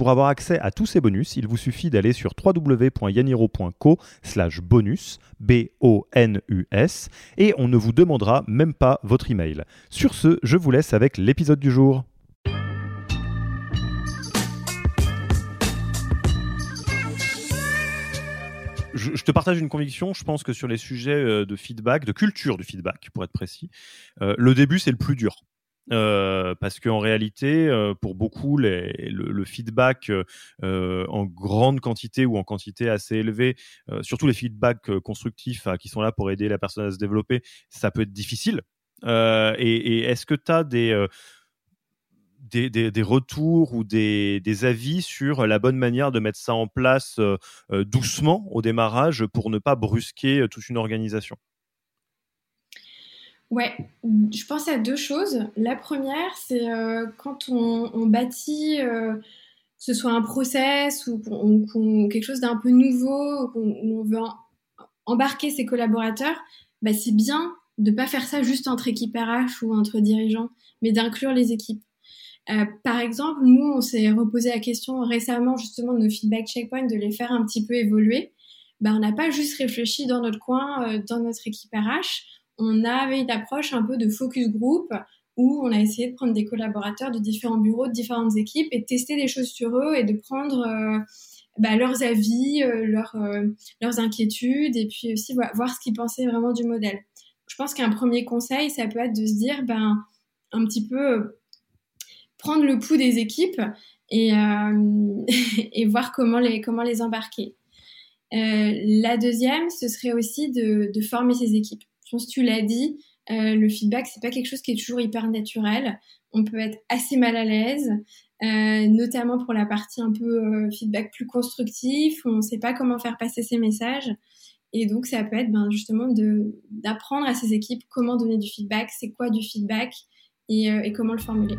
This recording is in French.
Pour avoir accès à tous ces bonus, il vous suffit d'aller sur www.yaniro.co slash bonus, B-O-N-U-S, et on ne vous demandera même pas votre email. Sur ce, je vous laisse avec l'épisode du jour. Je, te partage une conviction, je pense que sur les sujets euh, de feedback, de culture du feedback, pour être précis, euh, le début c'est le plus dur. Euh, parce qu'en réalité, euh, pour beaucoup, le, feedback euh, en grande quantité ou en quantité assez élevée, surtout les feedbacks constructifs qui sont là pour aider la personne à se développer, ça peut être difficile. et, est-ce que tu as des, des, retours ou des, des, avis sur la bonne manière de mettre ça en place doucement au démarrage pour ne pas brusquer toute une organisation? Ouais, je pense à deux choses. La première, c'est euh, quand on, bâtit, euh, que ce soit un process ou, quelque chose d'un peu nouveau, où on veut embarquer ses collaborateurs, bah, c'est bien de pas faire ça juste entre équipes RH ou entre dirigeants, mais d'inclure les équipes. Euh, par exemple, nous, on s'est reposé la question récemment justement de nos feedback checkpoints, de les faire un petit peu évoluer. Bah, on n'a pas juste réfléchi dans notre coin, dans notre équipe RH, on avait une approche un peu de focus group où on a essayé de prendre des collaborateurs de différents bureaux, de différentes équipes et de tester des choses sur eux et de prendre euh, bah, leurs avis, euh, euh, leurs inquiétudes et puis aussi voir ce qu'ils pensaient vraiment du modèle. Je pense qu'un premier conseil, ça peut être de se dire, ben, un petit peu prendre le pouls des équipes et, voir comment les, comment les embarquer. la deuxième, ce serait aussi de, de former ces équipes. Je pense que tu l'as dit, euh, le feedback, c'est pas quelque chose qui est toujours hyper naturel. On peut être assez mal à l'aise, euh, notamment pour la partie un peu euh, feedback plus constructif. On ne sait pas comment faire passer ces messages. Et donc, ça peut être ben, justement d'apprendre à ces équipes comment donner du feedback, c'est quoi du feedback et comment le formuler.